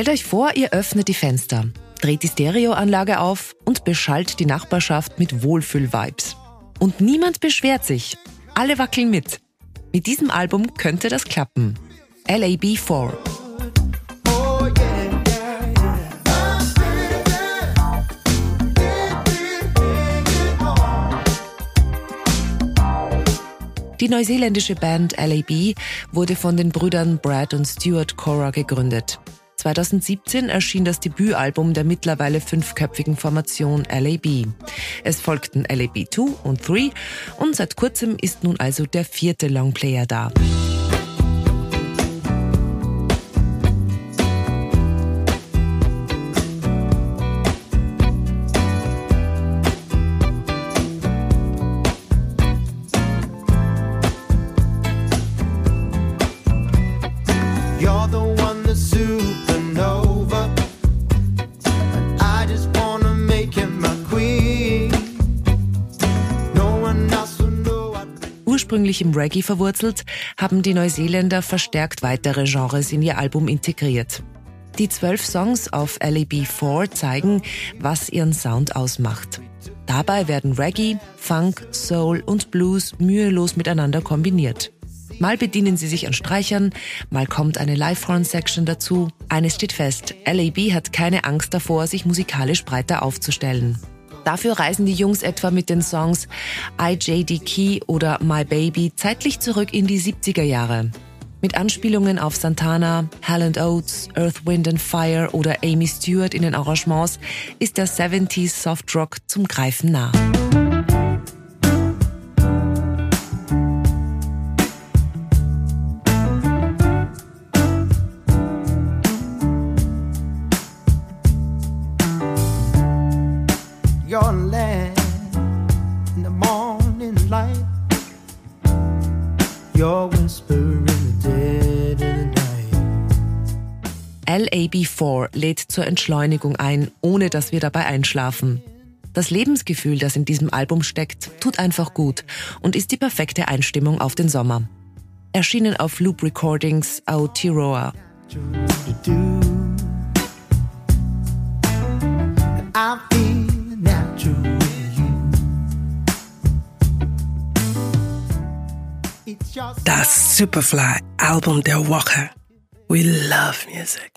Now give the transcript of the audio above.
Stellt euch vor, ihr öffnet die Fenster, dreht die Stereoanlage auf und beschallt die Nachbarschaft mit Wohlfühl-Vibes. Und niemand beschwert sich. Alle wackeln mit. Mit diesem Album könnte das klappen. LAB4. Oh yeah, yeah, yeah. Die neuseeländische Band LAB wurde von den Brüdern Brad und Stuart Cora gegründet. 2017 erschien das Debütalbum der mittlerweile fünfköpfigen Formation LAB. Es folgten LAB 2 und 3 und seit kurzem ist nun also der vierte Longplayer da. You're the one that's supernova. Ursprünglich im Reggae verwurzelt, haben die Neuseeländer verstärkt weitere Genres in ihr Album integriert. Die zwölf Songs auf LAB4 zeigen, was ihren Sound ausmacht. Dabei werden Reggae, Funk, Soul und Blues mühelos miteinander kombiniert. Mal bedienen sie sich an Streichern, mal kommt eine Live-Horn-Section dazu. Eines steht fest, LAB hat keine Angst davor, sich musikalisch breiter aufzustellen. Dafür reisen die Jungs etwa mit den Songs IJD Key oder My Baby zeitlich zurück in die 70er Jahre. Mit Anspielungen auf Santana, Hal Oates, Earth, Wind and Fire oder Amy Stewart in den Arrangements ist der 70s Soft Rock zum Greifen nah. Your land in the morning light. Your whisper in the dead of the night. LAB4 lädt zur Entschleunigung ein, ohne dass wir dabei einschlafen. Das Lebensgefühl, das in diesem Album steckt, tut einfach gut und ist die perfekte Einstimmung auf den Sommer. Erschienen auf Loop Recordings Aotearoa. do. Das Superfly Album der Woche. We love music.